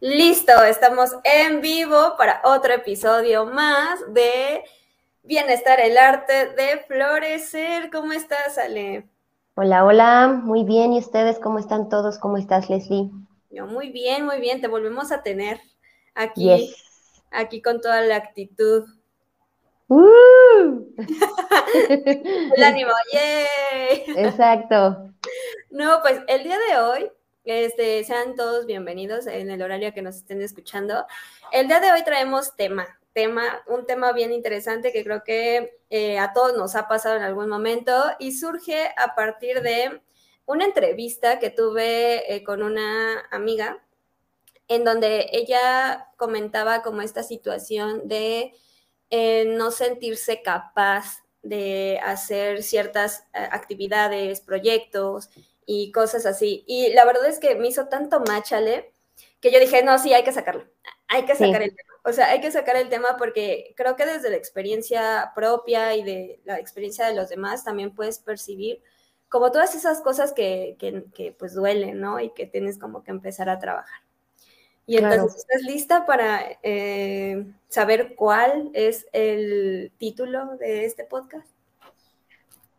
Listo, estamos en vivo para otro episodio más de Bienestar, el arte de florecer. ¿Cómo estás, Ale? Hola, hola, muy bien. ¿Y ustedes cómo están todos? ¿Cómo estás, Leslie? Yo muy bien, muy bien. Te volvemos a tener aquí, aquí con toda la actitud. ¡Uh! el ánimo, ¡yay! Exacto. No, pues el día de hoy este, sean todos bienvenidos en el horario que nos estén escuchando. El día de hoy traemos tema, tema, un tema bien interesante que creo que eh, a todos nos ha pasado en algún momento y surge a partir de una entrevista que tuve eh, con una amiga en donde ella comentaba como esta situación de eh, no sentirse capaz de hacer ciertas actividades, proyectos, y cosas así. Y la verdad es que me hizo tanto machale que yo dije, no, sí, hay que sacarlo. Hay que sacar el tema. O sea, hay que sacar el tema porque creo que desde la experiencia propia y de la experiencia de los demás también puedes percibir como todas esas cosas que, que, pues duelen, ¿no? Y que tienes como que empezar a trabajar. Y entonces, ¿estás lista para eh, saber cuál es el título de este podcast?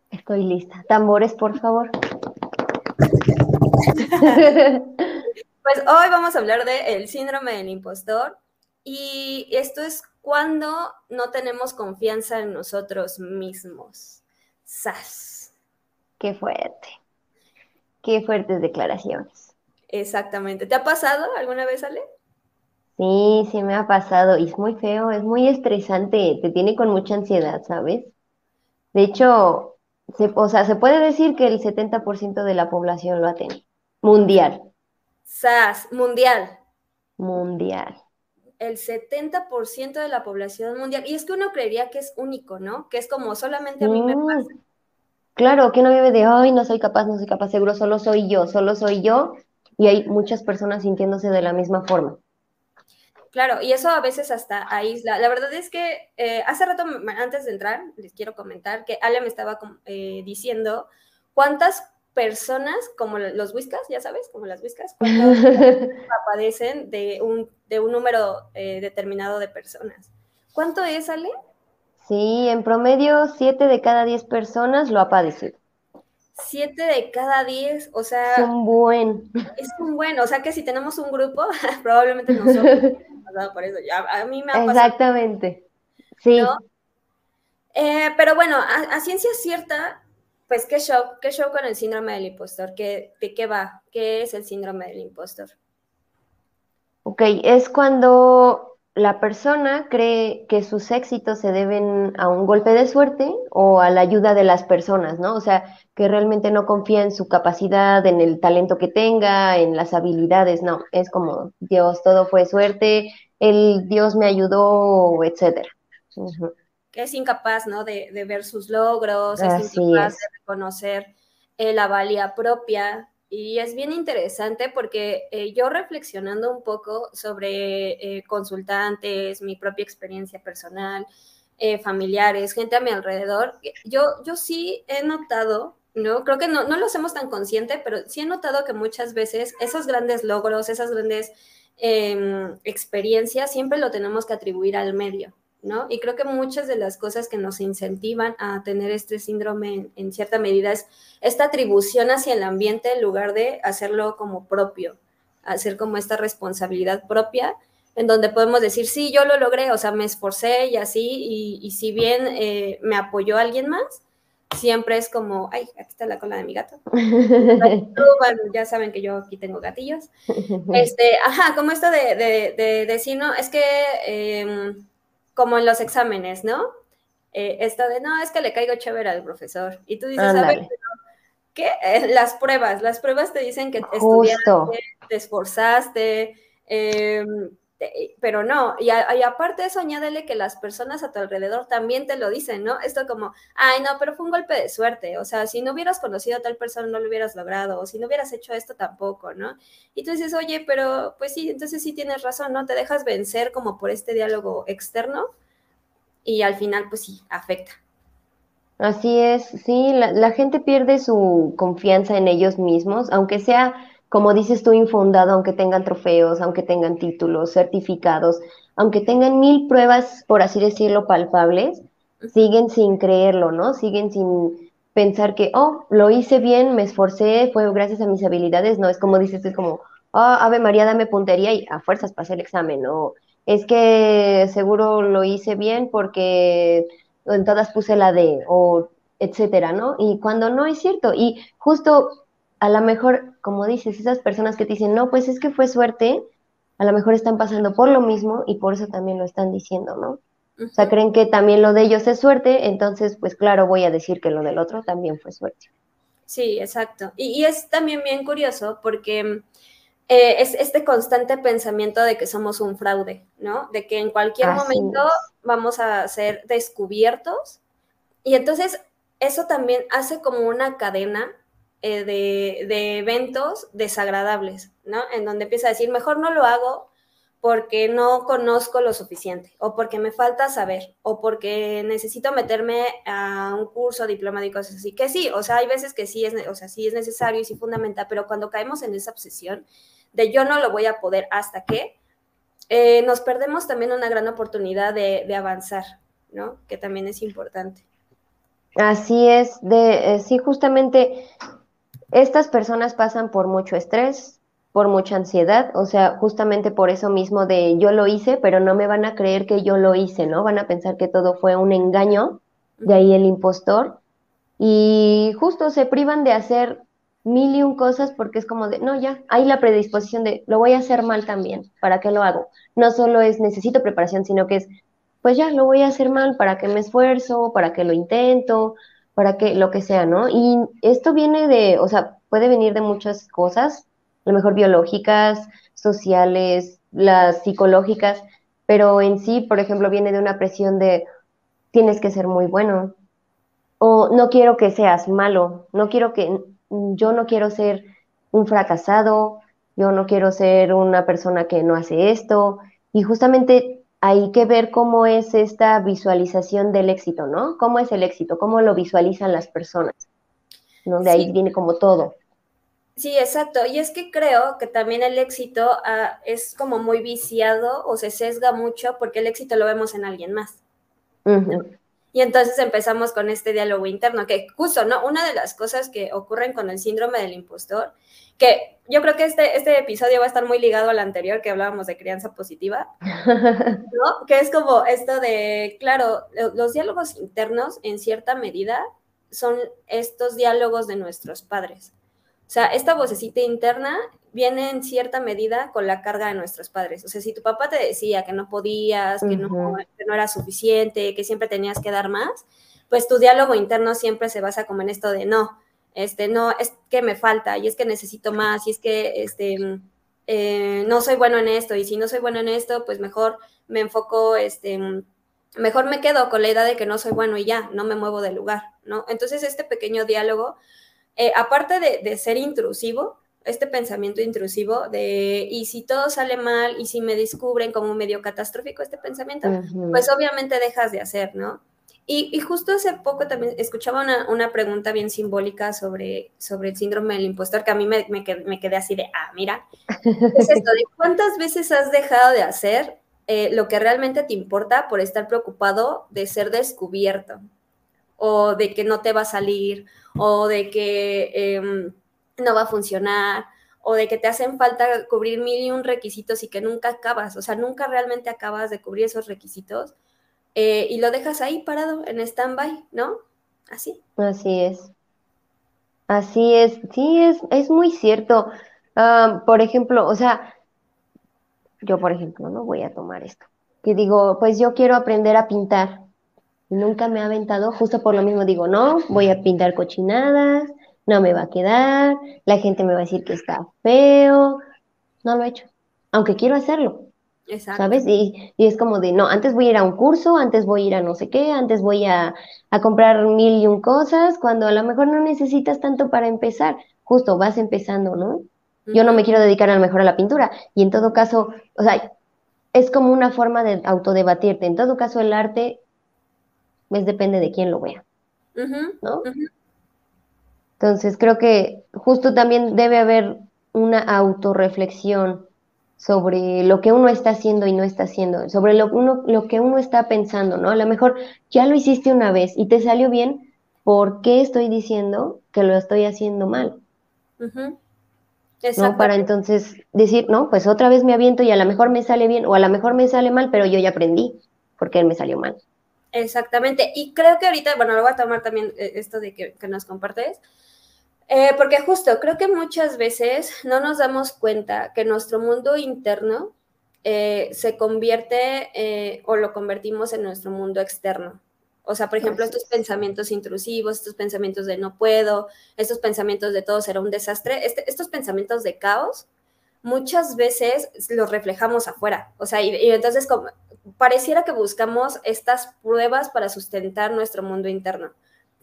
Estoy lista. Tambores, por favor. Pues hoy vamos a hablar del el síndrome del impostor y esto es cuando no tenemos confianza en nosotros mismos. ¡Sas! Qué fuerte. Qué fuertes declaraciones. Exactamente. ¿Te ha pasado alguna vez, Ale? Sí, sí me ha pasado y es muy feo, es muy estresante, te tiene con mucha ansiedad, ¿sabes? De hecho, o sea, se puede decir que el 70% de la población lo ha tenido. Mundial. SAS, mundial. Mundial. El 70% de la población mundial. Y es que uno creería que es único, ¿no? Que es como solamente a mí me pasa. Claro, que no vive de, ay, no soy capaz, no soy capaz, seguro, solo soy yo, solo soy yo. Y hay muchas personas sintiéndose de la misma forma. Claro, y eso a veces hasta aísla. La verdad es que eh, hace rato, antes de entrar, les quiero comentar que Ale me estaba eh, diciendo cuántas personas, como los whiskas, ya sabes, como las whiskas, padecen de un, de un número eh, determinado de personas. ¿Cuánto es, Ale? Sí, en promedio, siete de cada diez personas lo ha padecido. Siete de cada diez, o sea... Es un buen. Es un buen, o sea que si tenemos un grupo, probablemente nosotros por eso. a mí me ha pasado. Exactamente. Sí. Eh, pero bueno, a, ciencia cierta, pues qué show, qué show con el síndrome del impostor, ¿Qué, ¿de qué va? ¿Qué es el síndrome del impostor? Ok, es cuando la persona cree que sus éxitos se deben a un golpe de suerte o a la ayuda de las personas, ¿no? O sea, que realmente no confía en su capacidad, en el talento que tenga, en las habilidades, no, es como Dios, todo fue suerte, el Dios me ayudó, etcétera. Que es incapaz, ¿no? De, ver sus logros, es incapaz de reconocer eh, la valía propia, y es bien interesante porque eh, yo reflexionando un poco sobre eh, consultantes, mi propia experiencia personal, familiares, gente a mi alrededor, yo, yo sí he notado, ¿no? Creo que no, no lo hacemos tan consciente, pero sí he notado que muchas veces esos grandes logros, esas grandes em, experiencias, siempre lo tenemos que atribuir al medio, ¿no? Y creo que muchas de las cosas que nos incentivan a tener este síndrome en, cierta medida es esta atribución hacia el ambiente en lugar de hacerlo como propio, hacer como esta responsabilidad propia, en donde podemos decir, sí, yo lo logré, o sea, me esforcé y así, y, si bien eh, me apoyó alguien más, siempre es como, ay, aquí está la cola de mi gato. ya saben que yo aquí tengo gatillos. Este, ajá, como esto de, de, decir, no, es que em, como en los exámenes, ¿no? Eh, esto de, no, es que le caigo chévere al profesor. Y tú dices, a ver, ¿qué? Eh, las pruebas, las pruebas te dicen que estudiaste, te esforzaste, eh, pero no, y, aparte de eso, añádele que las personas a tu alrededor también te lo dicen, ¿no? Esto como, ay, no, pero fue un golpe de suerte, o sea, si no hubieras conocido a tal persona no lo hubieras logrado, o si no hubieras hecho esto tampoco, ¿no? Y tú dices, oye, pero pues sí, entonces sí tienes razón, ¿no? Te dejas vencer como por este diálogo externo y al final, pues sí, afecta. Así es, sí, la, la gente pierde su confianza en ellos mismos, aunque sea como dices tú, infundado, aunque tengan trofeos, aunque tengan títulos, certificados, aunque tengan mil pruebas, por así decirlo, palpables, siguen sin creerlo, ¿no? Siguen sin pensar que, oh, lo hice bien, me esforcé, fue gracias a mis habilidades, no, es como dices, es como, oh, Ave María, dame puntería y a fuerzas pasé el examen, no, es que seguro lo hice bien porque en todas puse la D, o etcétera, ¿no? Y cuando no es cierto, y justo a lo mejor, como dices, esas personas que te dicen, no, pues es que fue suerte, a lo mejor están pasando por lo mismo y por eso también lo están diciendo, ¿no? O sea, creen que también lo de ellos es suerte, entonces, pues claro, voy a decir que lo del otro también fue suerte. Sí, exacto. Y, es también bien curioso porque eh, es este constante pensamiento de que somos un fraude, ¿no? De que en cualquier momento vamos a ser descubiertos. Y entonces eso también hace como una cadena eh, de, eventos desagradables, ¿no? En donde empieza a decir, mejor no lo hago porque no conozco lo suficiente, o porque me falta saber, o porque necesito meterme a un curso, diploma y cosas así. Que sí, o sea, hay veces que sí es, o sea, sí es necesario y sí fundamental, pero cuando caemos en esa obsesión de yo no lo voy a poder hasta que, eh, nos perdemos también una gran oportunidad de, de, avanzar, ¿no? Que también es importante. Así es, de, eh, sí, justamente estas personas pasan por mucho estrés, por mucha ansiedad, o sea, justamente por eso mismo de yo lo hice, pero no me van a creer que yo lo hice, ¿no? Van a pensar que todo fue un engaño, de ahí el impostor, y justo se privan de hacer mil y un cosas porque es como de, no, ya, hay la predisposición de, lo voy a hacer mal también, ¿para qué lo hago? No solo es necesito preparación, sino que es, pues ya, lo voy a hacer mal, ¿para qué me esfuerzo? ¿Para qué lo intento? Para que lo que sea, ¿no? Y esto viene de, o sea, puede venir de muchas cosas, a lo mejor biológicas, sociales, las psicológicas, pero en sí, por ejemplo, viene de una presión de tienes que ser muy bueno o no quiero que seas malo, no quiero que yo no quiero ser un fracasado, yo no quiero ser una persona que no hace esto y justamente hay que ver cómo es esta visualización del éxito, ¿no? ¿Cómo es el éxito? ¿Cómo lo visualizan las personas? ¿no? De ahí viene como todo. Sí, exacto. Y es que creo que también el éxito ah, es como muy viciado o se sesga mucho porque el éxito lo vemos en alguien más. Y entonces empezamos con este diálogo interno, que justo, ¿no? Una de las cosas que ocurren con el síndrome del impostor, que yo creo que este, este episodio va a estar muy ligado al anterior que hablábamos de crianza positiva, ¿no? Que es como esto de, claro, los diálogos internos en cierta medida son estos diálogos de nuestros padres. O sea, esta vocecita interna viene en cierta medida con la carga de nuestros padres. O sea, si tu papá te decía que no podías, que, no, que no era suficiente, que siempre tenías que dar más, pues tu diálogo interno siempre se basa como en esto de no, este, no, es que me falta y es que necesito más y es que este, eh, no soy bueno en esto y si no soy bueno en esto, pues mejor me enfoco, este, mejor me quedo con la idea de que no soy bueno y ya, no me muevo del lugar, ¿no? Entonces este pequeño diálogo eh, aparte de, ser intrusivo, este pensamiento intrusivo de, y si todo sale mal, y si me descubren como medio catastrófico este pensamiento, pues obviamente dejas de hacer, ¿no? Y, justo hace poco también escuchaba una, pregunta bien simbólica sobre, sobre el síndrome del impostor, que a mí me, me, quedé, así de, ah, mira, es esto, de cuántas veces has dejado de hacer eh, lo que realmente te importa por estar preocupado de ser descubierto, o de que no te va a salir, o de que em, no va a funcionar, o de que te hacen falta cubrir mil y un requisitos y que nunca acabas, o sea, nunca realmente acabas de cubrir esos requisitos eh, y lo dejas ahí parado en stand-by, ¿no? así. Así es. Así es, sí, es, es muy cierto. Por ejemplo, o sea, yo por ejemplo, no voy a tomar esto. Que digo, pues yo quiero aprender a pintar. nunca me ha aventado, justo por lo mismo digo, no, voy a pintar cochinadas, no me va a quedar, la gente me va a decir que está feo. No lo he hecho, aunque quiero hacerlo. Exacto. ¿Sabes? Y, y, es como de, no, antes voy a ir a un curso, antes voy a ir a no sé qué, antes voy a, a comprar mil y un cosas, cuando a lo mejor no necesitas tanto para empezar. Justo vas empezando, ¿no? Yo no me quiero dedicar a lo mejor a la pintura. Y en todo caso, o sea, es como una forma de autodebatirte. En todo caso, el arte, pues depende de quién lo vea. ¿No? Entonces, creo que justo también debe haber una autorreflexión sobre lo que uno está haciendo y no está haciendo, sobre lo, uno, lo que uno está pensando, ¿no? A lo mejor ya lo hiciste una vez y te salió bien, ¿por qué estoy diciendo que lo estoy haciendo mal? ¿no? Para entonces decir, no, pues otra vez me aviento y a lo mejor me sale bien o a lo mejor me sale mal, pero yo ya aprendí porque él me salió mal. Exactamente. Y creo que ahorita, bueno, lo voy a tomar también eh, esto de que, nos compartes, eh, porque justo creo que muchas veces no nos damos cuenta que nuestro mundo interno eh, se convierte o lo convertimos en nuestro mundo externo. O sea, por ejemplo, estos pensamientos intrusivos, estos pensamientos de no puedo, estos pensamientos de todo será un desastre, este, estos pensamientos de caos, muchas veces los reflejamos afuera. O sea, y, entonces como, pareciera que buscamos estas pruebas para sustentar nuestro mundo interno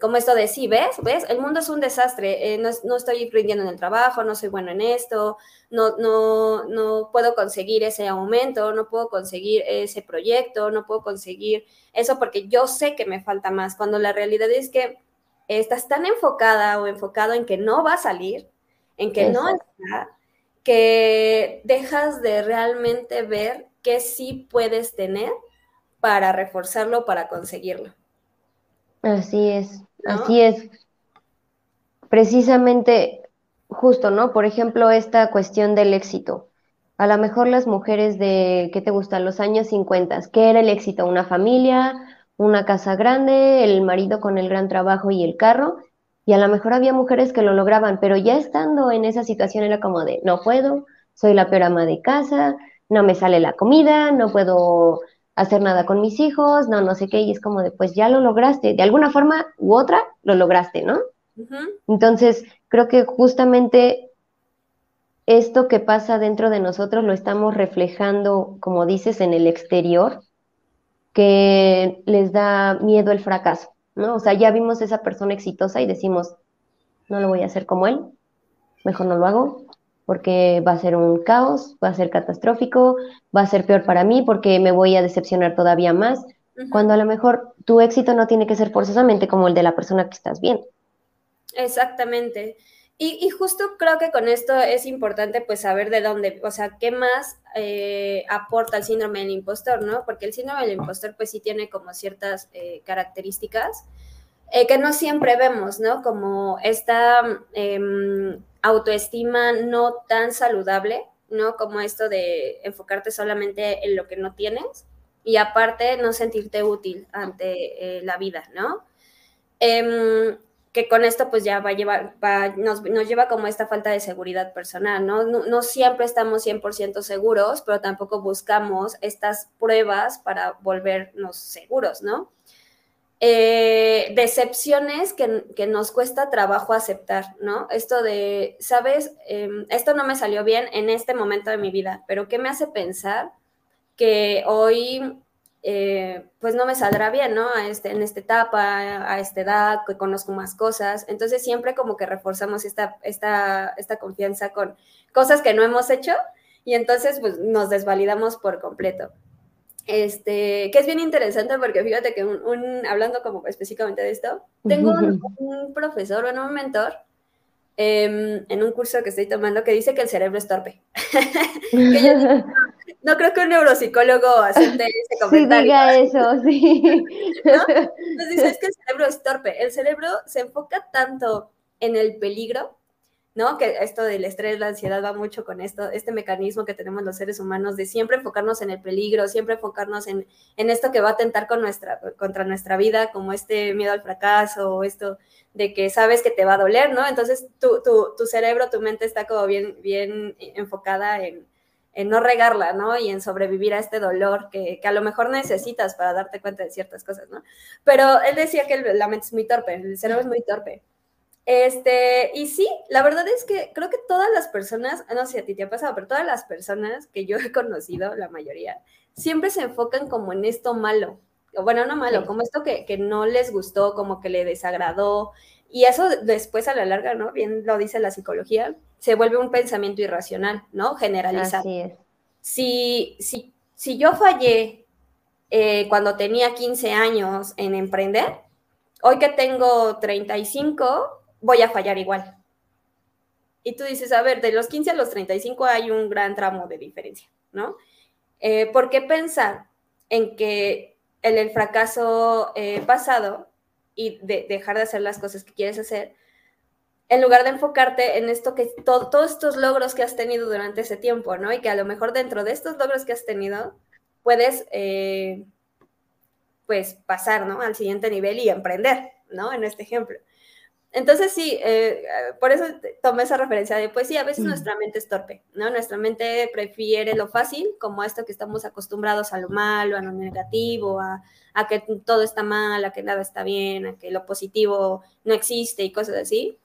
como esto de, sí, ¿ves? ¿Ves? El mundo es un desastre, eh, no, estoy rindiendo en el trabajo, no soy bueno en esto, no, no, no puedo conseguir ese aumento, no puedo conseguir ese proyecto, no puedo conseguir eso porque yo sé que me falta más, cuando la realidad es que estás tan enfocada o enfocado en que no va a salir, en que no está, que dejas de realmente ver qué sí puedes tener para reforzarlo, para conseguirlo. Así es, así es. Precisamente, justo, ¿no? Por ejemplo, esta cuestión del éxito. A lo mejor las mujeres de, ¿qué te gustan? Los años 50, ¿qué era el éxito? Una familia, una casa grande, el marido con el gran trabajo y el carro. Y a lo mejor había mujeres que lo lograban, pero ya estando en esa situación era como de, no puedo, soy la peor ama de casa, no me sale la comida, no puedo hacer nada con mis hijos, no, no sé qué, y es como de, pues ya lo lograste, de alguna forma u otra lo lograste, ¿no? Entonces, creo que justamente esto que pasa dentro de nosotros lo estamos reflejando, como dices, en el exterior, que les da miedo el fracaso, ¿no? O sea, ya vimos esa persona exitosa y decimos, no lo voy a hacer como él, mejor no lo hago, porque va a ser un caos, va a ser catastrófico, va a ser peor para mí porque me voy a decepcionar todavía más, cuando a lo mejor tu éxito no tiene que ser forzosamente como el de la persona que estás bien. Exactamente. Y, justo creo que con esto es importante pues saber de dónde, o sea, qué más eh, aporta el síndrome del impostor, ¿no? Porque el síndrome del impostor pues sí tiene como ciertas eh, características eh, que no siempre vemos, ¿no? Como esta em, autoestima no tan saludable, ¿no? Como esto de enfocarte solamente en lo que no tienes y aparte no sentirte útil ante eh, la vida, ¿no? Que con esto pues ya va a llevar, nos, lleva como esta falta de seguridad personal, ¿no? No, siempre estamos 100% seguros, pero tampoco buscamos estas pruebas para volvernos seguros, ¿no? Eh, decepciones que, nos cuesta trabajo aceptar, ¿no? Esto de, sabes, em, esto no me salió bien en este momento de mi vida, pero ¿qué me hace pensar que hoy eh, pues no me saldrá bien, ¿no? A este, en esta etapa, a esta edad, que conozco más cosas. Entonces siempre como que reforzamos esta, esta, esta confianza con cosas que no hemos hecho y entonces pues nos desvalidamos por completo. Este, que es bien interesante porque fíjate que un, hablando como específicamente de esto, tengo un, profesor, bueno, un mentor em, en un curso que estoy tomando que dice que el cerebro es torpe. no, creo que un neuropsicólogo acepte ese comentario. Sí, diga eso, sí. Entonces dice, es que el cerebro es torpe. El cerebro se enfoca tanto en el peligro ¿no? Que esto del estrés, la ansiedad va mucho con esto, este mecanismo que tenemos los seres humanos de siempre enfocarnos en el peligro, siempre enfocarnos en, en esto que va a atentar contra nuestra vida, como este miedo al fracaso o esto de que sabes que te va a doler, ¿no? Entonces tu, tu, tu cerebro, tu mente está como bien, bien enfocada en, en no regarla, ¿no? Y en sobrevivir a este dolor que, que, a lo mejor necesitas para darte cuenta de ciertas cosas, ¿no? Pero él decía que la mente es muy torpe, el cerebro es muy torpe. Este, y sí, la verdad es que creo que todas las personas, no sé si a ti te ha pasado, pero todas las personas que yo he conocido, la mayoría, siempre se enfocan como en esto malo. O bueno, no malo, como esto que, que no les gustó, como que le desagradó. Y eso después a la larga, ¿no? Bien lo dice la psicología, se vuelve un pensamiento irracional, ¿no? Generalizado. Así es. Si, si, si yo fallé eh, cuando tenía 15 años en emprender, hoy que tengo 35, voy a fallar igual. Y tú dices, a ver, de los 15 a los 35 hay un gran tramo de diferencia, ¿no? Eh, ¿Por pensar en que el, el fracaso eh, pasado y de, dejar de hacer las cosas que quieres hacer, en lugar de enfocarte en esto que todos estos logros que has tenido durante ese tiempo, ¿no? Y que a lo mejor dentro de estos logros que has tenido, puedes, eh, pues, pasar, ¿no? Al siguiente nivel y emprender, ¿no? En este ejemplo. Entonces sí, eh, por eso tomé esa referencia de, pues sí, a veces nuestra mente es torpe, ¿no? Nuestra mente prefiere lo fácil, como esto que estamos acostumbrados a lo malo, a lo negativo, a, a, que todo está mal, a que nada está bien, a que lo positivo no existe y cosas así,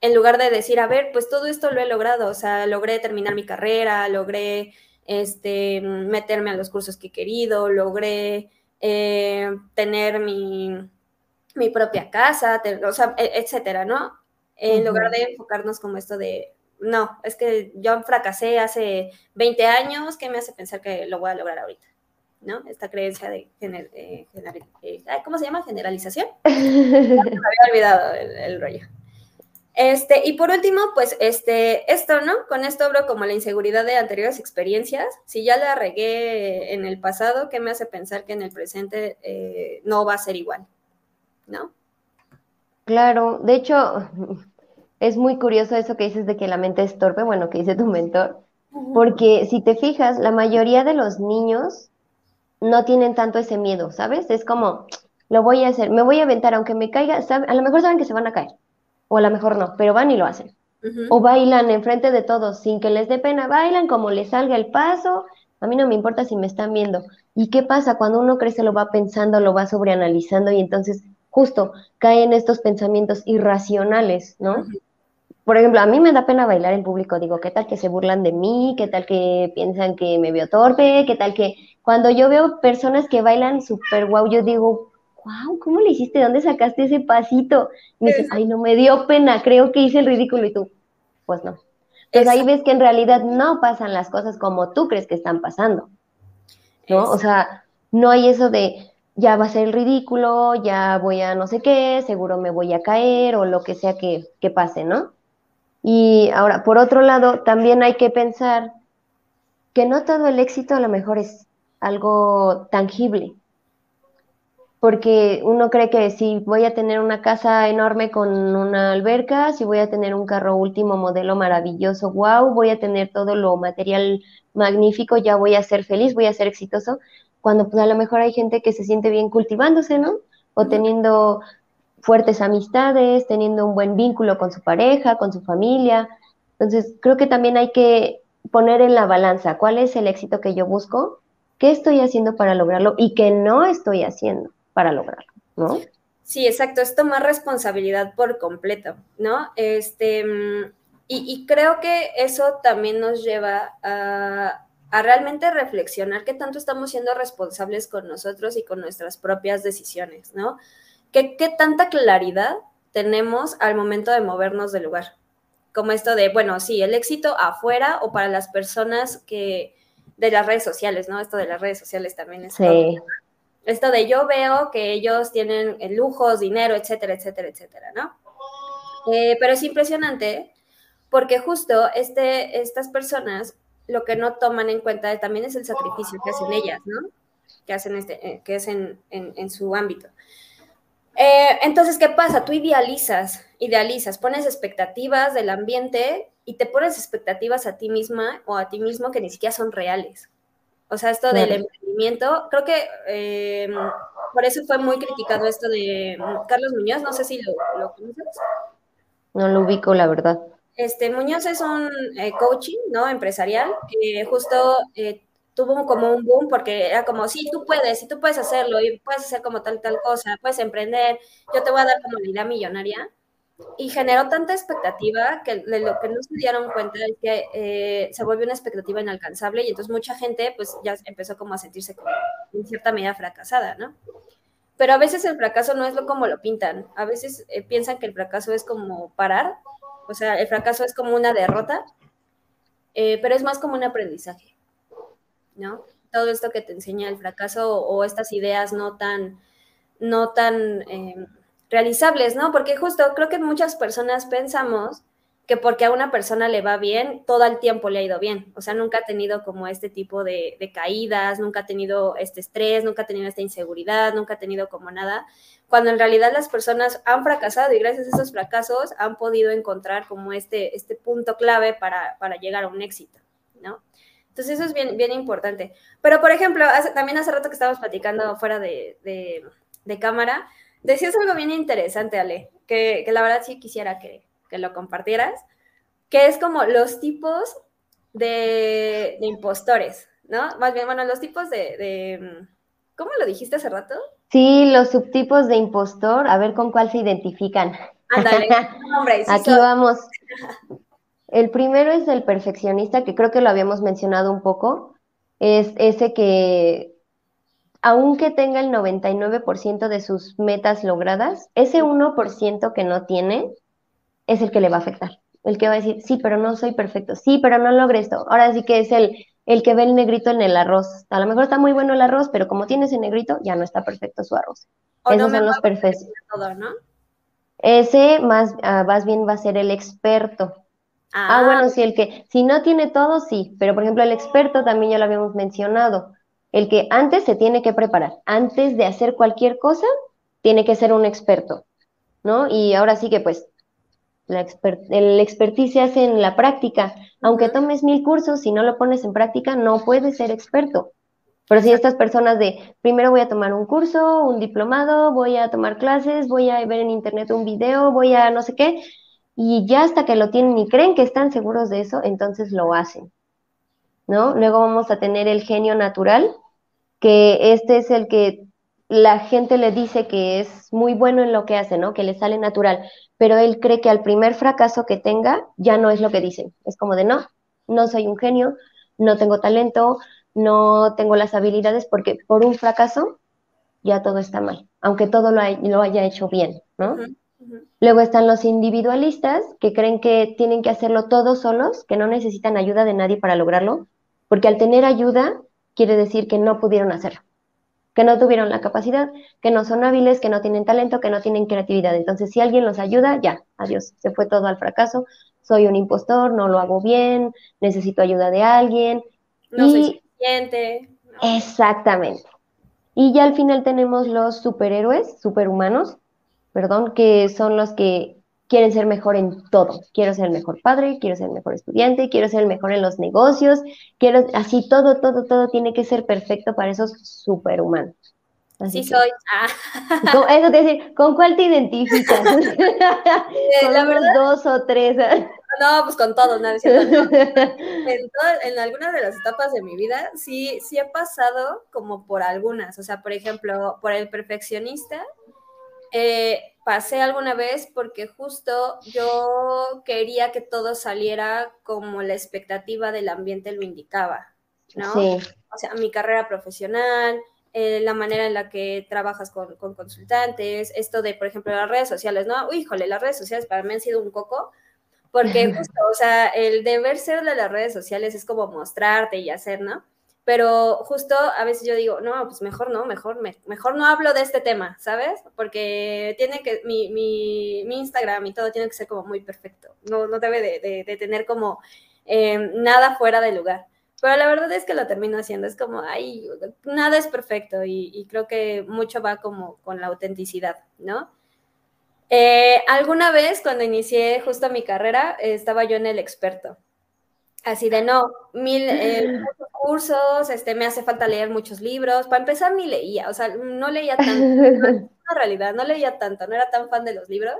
en lugar de decir, a ver, pues todo esto lo he logrado, o sea, logré terminar mi carrera, logré este, meterme a los cursos que he querido, logré eh, tener mi mi propia casa, o sea, e, etcétera, ¿no? En lugar de enfocarnos como esto de, no, es que yo fracasé hace 20 años, ¿qué me hace pensar que lo voy a lograr ahorita? ¿No? Esta creencia de, eh, ¿cómo se llama? Generalización. me había olvidado el, rollo. Este, y por último, pues este, esto, ¿no? Con esto hablo como la inseguridad de anteriores experiencias. Si ya la regué en el pasado, ¿qué me hace pensar que en el presente eh, no va a ser igual? ¿No? Claro, de hecho, es muy curioso eso que dices de que la mente es torpe, bueno, que dice tu mentor, porque si te fijas, la mayoría de los niños no tienen tanto ese miedo, ¿sabes? Es como, lo voy a hacer, me voy a aventar, aunque me caiga, a lo mejor saben que se van a caer, o a lo mejor no, pero van y lo hacen. O bailan enfrente de todos sin que les dé pena, bailan como les salga el paso, a mí no me importa si me están viendo. ¿Y qué pasa? Cuando uno crece lo va pensando, lo va sobreanalizando y entonces justo caen estos pensamientos irracionales, ¿no? Por ejemplo, a mí me da pena bailar en público, digo, ¿qué tal que se burlan de mí? ¿Qué tal que piensan que me veo torpe? ¿Qué tal que cuando yo veo personas que bailan súper guau, yo digo, wow, ¿cómo le hiciste? ¿Dónde sacaste ese pasito? Y me dice, ay, no me dio pena, creo que hice el ridículo y tú, pues no. Pues ahí ves que en realidad no pasan las cosas como tú crees que están pasando, ¿no? O sea, no hay eso de, ya va a ser el ridículo, ya voy a no sé qué, seguro me voy a caer o lo que sea que, que pase, ¿no? Y ahora, por otro lado, también hay que pensar que no todo el éxito a lo mejor es algo tangible, porque uno cree que si voy a tener una casa enorme con una alberca, si voy a tener un carro último modelo maravilloso, wow, voy a tener todo lo material magnífico, ya voy a ser feliz, voy a ser exitoso, cuando pues a lo mejor hay gente que se siente bien cultivándose, ¿no? O teniendo fuertes amistades, teniendo un buen vínculo con su pareja, con su familia. Entonces, creo que también hay que poner en la balanza cuál es el éxito que yo busco, qué estoy haciendo para lograrlo y qué no estoy haciendo para lograrlo, ¿no? Sí, exacto, es tomar responsabilidad por completo, ¿no? Este, mm, y, y creo que eso también nos lleva a, a realmente reflexionar qué tanto estamos siendo responsables con nosotros y con nuestras propias decisiones, ¿no? ¿Qué, qué tanta claridad tenemos al momento de movernos del lugar? Como esto de, bueno, sí, el éxito afuera o para las personas que de las redes sociales, ¿no? Esto de las redes sociales también es... Sí. Esto de yo veo que ellos tienen lujos, dinero, etcétera, etcétera, etcétera, ¿no? Eh, pero es impresionante porque justo este, estas personas lo que no toman en cuenta también es el sacrificio que hacen ellas, ¿no? Que hacen, este, eh, que hacen en, su ámbito. Eh, entonces, ¿qué pasa? Tú idealizas, idealizas, pones expectativas del ambiente y te pones expectativas a ti misma o a ti mismo que ni siquiera son reales. O sea, esto del emprendimiento, creo que eh, por eso fue muy criticado esto de Carlos Muñoz, no sé si lo, conoces. No lo ubico, la verdad. Este, Muñoz es un eh, coaching, ¿no? Empresarial, que justo tuvo como un boom porque era como, sí, tú puedes, sí, tú puedes hacerlo y puedes hacer como tal, tal cosa, puedes emprender, yo te voy a dar como la idea millonaria. Y generó tanta expectativa que de lo que no se dieron cuenta es que eh, se volvió una expectativa inalcanzable y entonces mucha gente pues ya empezó como a sentirse como en cierta medida fracasada, ¿no? Pero a veces el fracaso no es lo como lo pintan, a veces eh, piensan que el fracaso es como parar, o sea, el fracaso es como una derrota, eh, pero es más como un aprendizaje. ¿no? Todo esto que te enseña el fracaso o, estas ideas no tan, no tan em, realizables, ¿no? Porque justo creo que muchas personas pensamos que porque a una persona le va bien, todo el tiempo le ha ido bien. O sea, nunca ha tenido como este tipo de, de, caídas, nunca ha tenido este estrés, nunca ha tenido esta inseguridad, nunca ha tenido como nada, cuando en realidad las personas han fracasado y gracias a esos fracasos han podido encontrar como este, este punto clave para, para llegar a un éxito, ¿no? Entonces eso es bien, bien importante. Pero, por ejemplo, también hace rato que estábamos platicando fuera de, cámara, decías algo bien interesante, Ale, que, la verdad sí quisiera que, lo compartieras, que es como los tipos de, impostores, ¿no? Más bien, bueno, los tipos de, ¿Cómo lo dijiste hace rato? Sí, los subtipos de impostor, a ver con cuál se identifican. Ándale, hombre, Aquí vamos. El primero es el perfeccionista, que creo que lo habíamos mencionado un poco. Es ese que, aunque tenga el 99% de sus metas logradas, ese 1% que no tiene es el que le va a afectar. El que va a decir, sí, pero no soy perfecto, sí, pero no logré esto. Ahora sí que es el, el que ve el negrito en el arroz. A lo mejor está muy bueno el arroz, pero como tiene ese negrito, ya no está perfecto su arroz. Esos son los perfectos. Ese más, ah, más bien va a ser el experto. Ah, bueno, ah. sí, el que, si no tiene todo, sí, pero por ejemplo el experto también ya lo habíamos mencionado, el que antes se tiene que preparar, antes de hacer cualquier cosa, tiene que ser un experto, ¿no? Y ahora sí que pues la el expertise se hace en la práctica, aunque tomes mil cursos, si no lo pones en práctica, no puedes ser experto. Pero si estas personas de, primero voy a tomar un curso, un diplomado, voy a tomar clases, voy a ver en internet un video, voy a no sé qué, y ya hasta que lo tienen y creen que están seguros de eso, entonces lo hacen, ¿no? Luego vamos a tener el genio natural, que este es el que la gente le dice que es muy bueno en lo que hace, ¿no? Que le sale natural, pero él cree que al primer fracaso que tenga ya no es lo que dicen. Es como de, no, no soy un genio, no tengo talento, no tengo las habilidades, porque por un fracaso ya todo está mal, aunque todo lo, haya hecho bien, ¿no? Luego están los individualistas que creen que tienen que hacerlo todos solos, que no necesitan ayuda de nadie para lograrlo, porque al tener ayuda quiere decir que no pudieron hacerlo, que no tuvieron la capacidad, que no son hábiles, que no tienen talento, que no tienen creatividad. Entonces, si alguien los ayuda, ya, adiós, se fue todo al fracaso, soy un impostor, no lo hago bien, necesito ayuda de alguien. No soy suficiente. Exactamente. Y ya al final tenemos los superhéroes, superhumanos, perdón, que son los que quieren ser mejor en todo. Quiero ser el mejor padre, quiero ser el mejor estudiante, quiero ser el mejor en los negocios, quiero, así todo, todo, todo tiene que ser perfecto para esos superhumanos. Así soy. Ah. ¿con, eso te decir, ¿con cuál te identificas? ¿Con la verdad, dos o tres? No, pues con todos, nada, en, en algunas de las etapas de mi vida sí, sí he pasado como por algunas. O sea, por ejemplo, por el perfeccionista, eh, pasé alguna vez porque justo yo quería que todo saliera como la expectativa del ambiente lo indicaba, ¿no? O sea, mi carrera profesional, eh, la manera en la que trabajas con, consultantes, esto de, por ejemplo, las redes sociales, ¿no? Híjole, las redes sociales para mí han sido un coco, porque justo, o sea, el deber ser de las redes sociales es como mostrarte y hacer, ¿no? Pero justo a veces yo digo, no, pues mejor no, mejor, mejor no hablo de este tema, ¿sabes? Porque tiene que, mi, mi, mi Instagram y todo tiene que ser como muy perfecto, no, no debe de, de, tener como em, nada fuera de lugar. pero la verdad es que lo termino haciendo, es como, ay, nada es perfecto y, creo que mucho va como con la autenticidad, ¿no? Eh, alguna vez cuando inicié justo mi carrera, estaba yo en el experto, así de no, mil eh, cursos, este, me hace falta leer muchos libros, para empezar ni leía, o sea, no leía tanto, en realidad, no leía tanto, no era tan fan de los libros,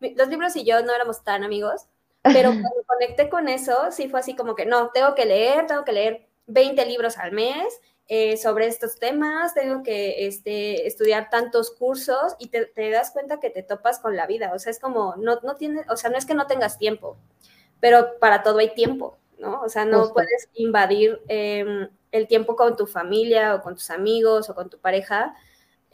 los libros y yo no éramos tan amigos, pero cuando conecté con eso, sí fue así como que, no, tengo que leer, tengo que leer 20 libros al mes eh, sobre estos temas, tengo que este, estudiar tantos cursos y te, das cuenta que te topas con la vida. O sea, es como, no, no tienes, o sea, no es que no tengas tiempo, pero para todo hay tiempo, ¿no? O sea, no puedes invadir em, el tiempo con tu familia o con tus amigos o con tu pareja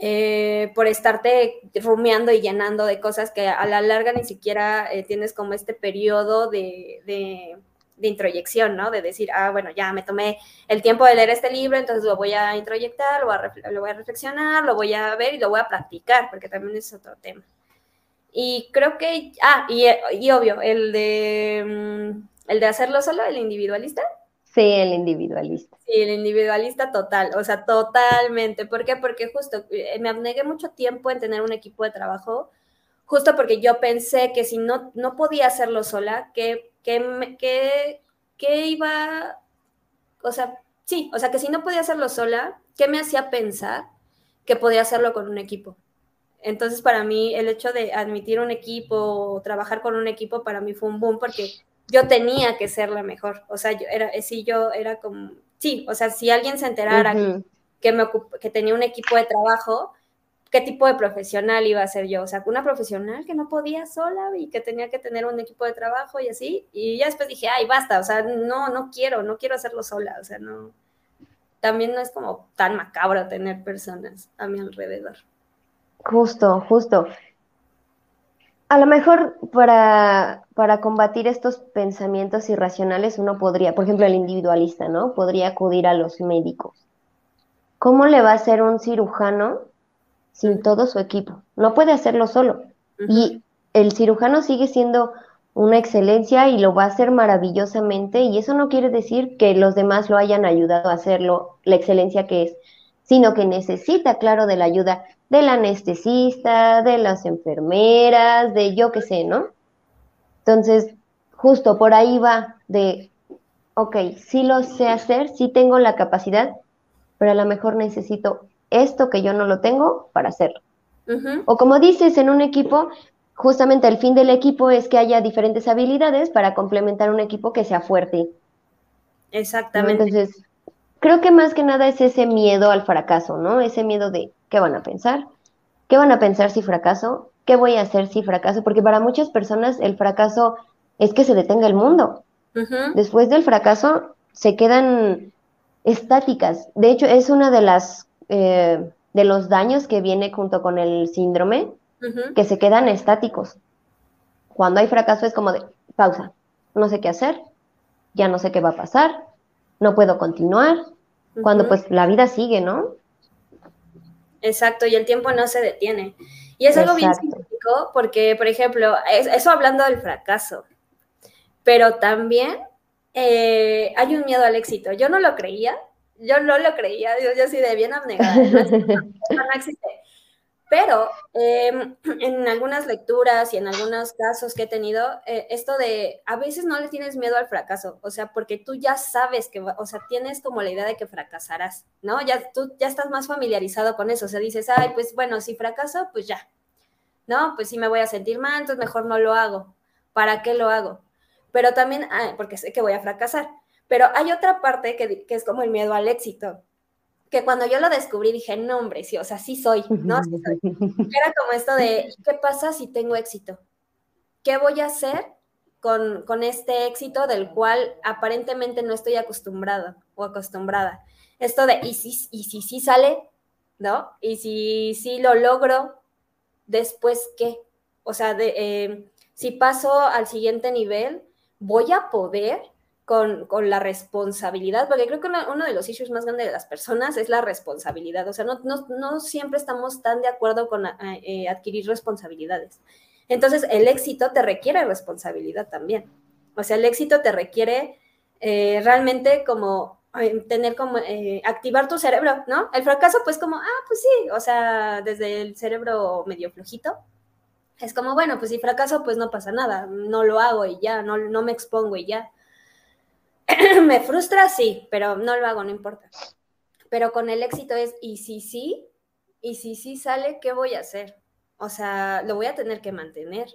eh, por estarte rumiando y llenando de cosas que a la larga ni siquiera eh, tienes como este periodo de, de, introyección, ¿no? De decir, ah, bueno, ya me tomé el tiempo de leer este libro, entonces lo voy a introyectar, lo voy a, lo voy a reflexionar, lo voy a ver y lo voy a practicar, porque también es otro tema. Y creo que, ah, y, y obvio, el de, mm, el de hacerlo solo, el individualista, Sí, el individualista. Sí, el individualista total, o sea, totalmente. ¿Por qué? Porque justo eh, me abnegué mucho tiempo en tener un equipo de trabajo, justo porque yo pensé que si no, no podía hacerlo sola, que, que, que, que iba, o sea, sí, o sea, que si no podía hacerlo sola, ¿qué me hacía pensar que podía hacerlo con un equipo? Entonces, para mí, el hecho de admitir un equipo o trabajar con un equipo, para mí fue un boom porque yo tenía que ser la mejor. O sea, yo era, sí, yo era como, sí, o sea, si alguien se enterara que, me que tenía un equipo de trabajo, ¿qué tipo de profesional iba a ser yo? O sea, una profesional que no podía sola y que tenía que tener un equipo de trabajo y así. Y ya después dije, ay, basta, o sea, no, no quiero, no quiero hacerlo sola, o sea, no. También no es como tan macabro tener personas a mi alrededor. Justo, justo. A lo mejor para, para combatir estos pensamientos irracionales uno podría, por ejemplo, el individualista, ¿no? Podría acudir a los médicos. ¿Cómo le va a hacer un cirujano sin todo su equipo? No puede hacerlo solo. Y el cirujano sigue siendo una excelencia y lo va a hacer maravillosamente y eso no quiere decir que los demás lo hayan ayudado a hacerlo, la excelencia que es, sino que necesita, claro, de la ayuda del anestesista, de las enfermeras, de yo qué sé, ¿no? Entonces, justo por ahí va de, ok, sí lo sé hacer, sí tengo la capacidad, pero a lo mejor necesito esto que yo no lo tengo para hacerlo. O como dices, en un equipo, justamente el fin del equipo es que haya diferentes habilidades para complementar un equipo que sea fuerte. Exactamente. Entonces, creo que más que nada es ese miedo al fracaso, ¿no? Ese miedo de, ¿Qué van a pensar? ¿Qué van a pensar si fracaso? ¿Qué voy a hacer si fracaso? Porque para muchas personas el fracaso es que se detenga el mundo. Después del fracaso se quedan estáticas. De hecho, es una de las eh, de los daños que viene junto con el síndrome, que se quedan estáticos. Cuando hay fracaso es como de pausa, no sé qué hacer, ya no sé qué va a pasar, no puedo continuar. Cuando pues la vida sigue, ¿no? Exacto, y el tiempo no se detiene. Y es algo bien científico porque, por ejemplo, eso hablando del fracaso, pero también eh, hay un miedo al éxito. Yo no lo creía, yo no lo creía, yo, yo sí de bien abnegada, no existe. Pero em, en algunas lecturas y en algunos casos que he tenido, eh, esto de a veces no le tienes miedo al fracaso, o sea, porque tú ya sabes que, o sea, tienes como la idea de que fracasarás, ¿no? Ya tú ya estás más familiarizado con eso, o sea, dices, ay, pues bueno, si fracaso, pues ya, ¿no? Pues sí me voy a sentir mal, entonces mejor no lo hago. ¿Para qué lo hago? Pero también, porque sé que voy a fracasar. Pero hay otra parte que es como el miedo al éxito que cuando yo lo descubrí dije, no, hombre, sí, o sea, sí soy, ¿no? Era como esto de, ¿qué pasa si tengo éxito? ¿Qué voy a hacer con, con este éxito del cual aparentemente no estoy acostumbrado o acostumbrada? Esto de, ¿y si y si, si sale? ¿No? ¿Y si, si lo logro? ¿Después qué? O sea, de, eh, si paso al siguiente nivel, ¿voy a poder? Con, la responsabilidad, porque creo que uno, de los issues más grandes de las personas es la responsabilidad. O sea, no, no, siempre estamos tan de acuerdo con eh, adquirir responsabilidades. Entonces, el éxito te requiere responsabilidad también. O sea, el éxito te requiere eh, realmente como tener como, eh, activar tu cerebro, ¿no? El fracaso, pues como, ah, pues sí, o sea, desde el cerebro medio flojito, es como, bueno, pues si fracaso, pues no pasa nada, no lo hago y ya, no, no me expongo y ya. me frustra, sí, pero no lo hago, no importa. Pero con el éxito es, y si sí, y si sí sale, ¿qué voy a hacer? O sea, lo voy a tener que mantener.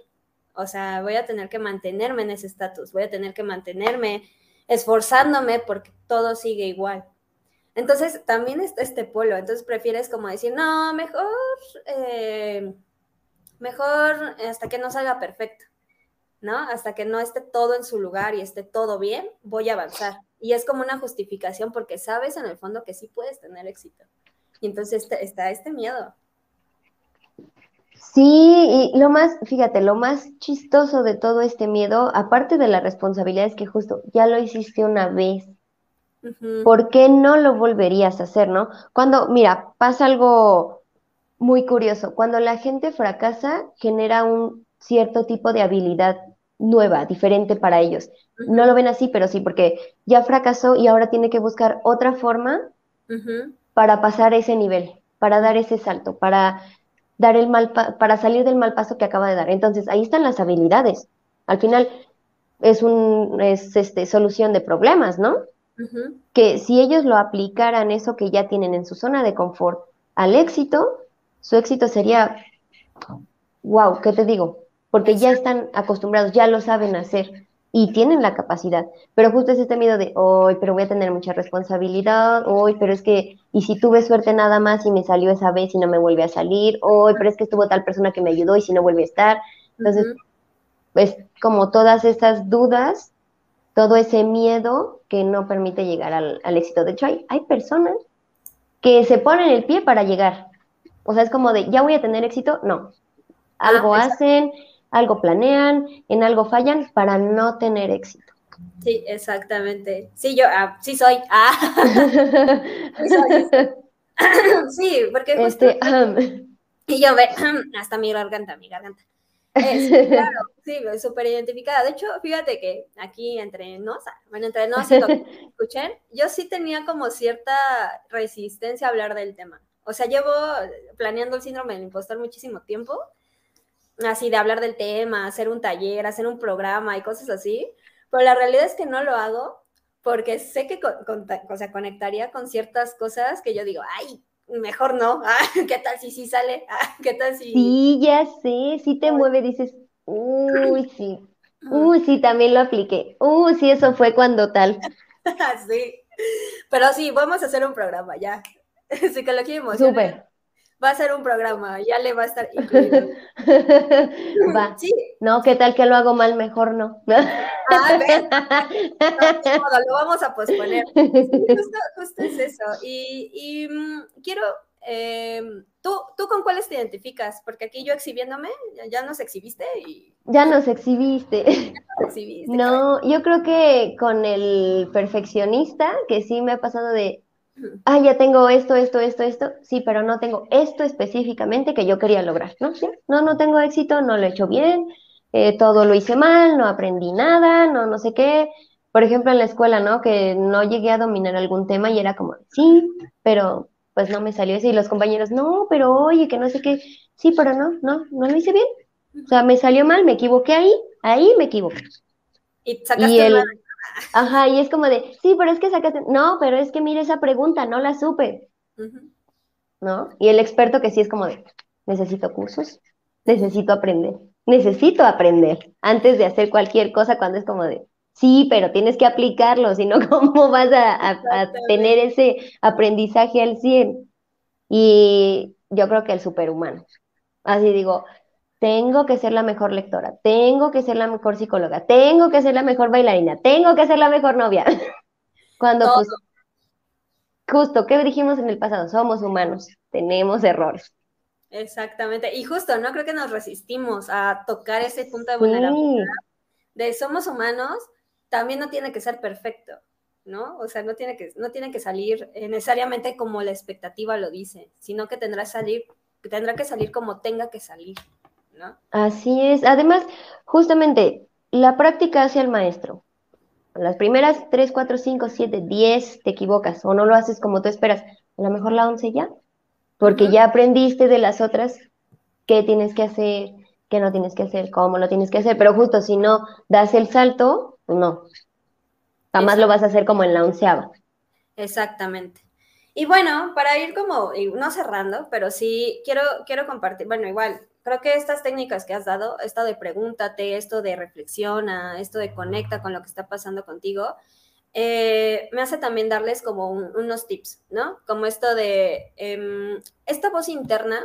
O sea, voy a tener que mantenerme en ese estatus, voy a tener que mantenerme esforzándome porque todo sigue igual. Entonces, también está este polo. Entonces, prefieres como decir, no, mejor, eh, mejor hasta que no salga perfecto, ¿no? Hasta que no esté todo en su lugar y esté todo bien, voy a avanzar. Y es como una justificación porque sabes en el fondo que sí puedes tener éxito. Y entonces está este miedo. Sí, y lo más, fíjate, lo más chistoso de todo este miedo, aparte de la responsabilidad, es que justo ya lo hiciste una vez. ¿Por qué no lo volverías a hacer, no? Cuando, mira, pasa algo muy curioso. Cuando la gente fracasa, genera un cierto tipo de habilidad nueva, diferente para ellos. No lo ven así, pero sí, porque ya fracasó y ahora tiene que buscar otra forma para pasar ese nivel, para dar ese salto, para dar el mal para salir del mal paso que acaba de dar. Entonces, ahí están las habilidades. Al final es un es este solución de problemas, ¿no? Que si ellos lo aplicaran eso que ya tienen en su zona de confort al éxito, su éxito sería wow, ¿qué te digo? Porque ya están acostumbrados, ya lo saben hacer y tienen la capacidad, pero justo es este miedo de, hoy, pero voy a tener mucha responsabilidad, hoy, pero es que, y si tuve suerte nada más y me salió esa vez y no me vuelve a salir, hoy, pero es que estuvo tal persona que me ayudó y si no vuelve a estar. Entonces, pues como todas estas dudas, todo ese miedo que no permite llegar al, éxito. De hecho, hay, hay personas que se ponen el pie para llegar. O sea, es como de, ya voy a tener éxito, no. Ah, Algo hacen, algo planean, en algo fallan para no tener éxito. Sí, exactamente. Sí, yo, ah, sí soy. Ah. sí, porque justo... Este, y yo ve, hasta mi garganta, mi garganta. claro, sí, súper identificada. De hecho, fíjate que aquí entre nos, bueno, entre nos y lo que escuchen, yo sí tenía como cierta resistencia a hablar del tema. O sea, llevo planeando el síndrome del impostor muchísimo tiempo así de hablar del tema, hacer un taller, hacer un programa y cosas así, pero la realidad es que no lo hago porque sé que o sea, conectaría con ciertas cosas que yo digo, ay, mejor no, ah, ¿qué tal si sí sale? Ah, ¿Qué tal si...? Sí, ya sé, sí te mueve, dices, uy, sí, uy, sí, también lo apliqué, uy, sí, eso fue cuando tal. sí, pero sí, vamos a hacer un programa, ya, lo quiero Súper va a ser un programa, ya le va a estar incluido. va. Sí. No, ¿qué tal que lo hago mal? Mejor no. Ah, ven. No, lo vamos a posponer. justo, es eso. Y, mm, quiero, eh, ¿tú, ¿tú con cuáles te identificas? Porque aquí yo exhibiéndome, ya nos exhibiste y... Ya nos exhibiste. Ya nos exhibiste no, yo creo que con el perfeccionista, que sí me ha pasado de ah, ya tengo esto, esto, esto, esto, sí, pero no tengo esto específicamente que yo quería lograr, ¿no? ¿Sí? No, no tengo éxito, no lo he hecho bien, eh, todo lo hice mal, no aprendí nada, no, no sé qué. Por ejemplo, en la escuela, ¿no? Que no llegué a dominar algún tema y era como, sí, pero pues no me salió eso y los compañeros, no, pero oye, que no sé qué, sí, pero no, no, no lo hice bien. O sea, me salió mal, me equivoqué ahí, ahí me equivoqué. Y sacaste el, Ajá, y es como de, sí, pero es que sacaste, no, pero es que mire esa pregunta, no la supe. ¿No? Y el experto que sí es como de, necesito cursos, necesito aprender, necesito aprender antes de hacer cualquier cosa cuando es como de, sí, pero tienes que aplicarlo, si no, ¿cómo vas a, a, tener ese aprendizaje al 100? Y yo creo que el superhumano. Así digo, tengo que ser la mejor lectora, tengo que ser la mejor psicóloga, tengo que ser la mejor bailarina, tengo que ser la mejor novia. Cuando pues, justo, ¿qué dijimos en el pasado? Somos humanos, tenemos errores. Exactamente, y justo, ¿no? Creo que nos resistimos a tocar ese punto de vulnerabilidad. De somos humanos, también no tiene que ser perfecto, ¿no? O sea, no tiene que, no tiene que salir necesariamente como la expectativa lo dice, sino que tendrá, salir, tendrá que salir como tenga que salir. Así es. Además, justamente, la práctica hacia el maestro. las primeras 3, 4, 5, 7, 10 te equivocas o no lo haces como tú esperas, a lo mejor la 11 ya, porque ya aprendiste de las otras qué tienes que hacer, qué no tienes que hacer, cómo lo tienes que hacer, pero justo si no das el salto, pues no, jamás lo vas a hacer como en la onceava. Exactamente. Y bueno, para ir como, no cerrando, pero sí quiero, quiero compartir, bueno, igual, creo que estas técnicas que has dado, esto de pregúntate, esto de reflexiona, esto de conecta con lo que está pasando contigo, eh, me hace también darles como unos tips, ¿no? Como esto de em, esta voz interna,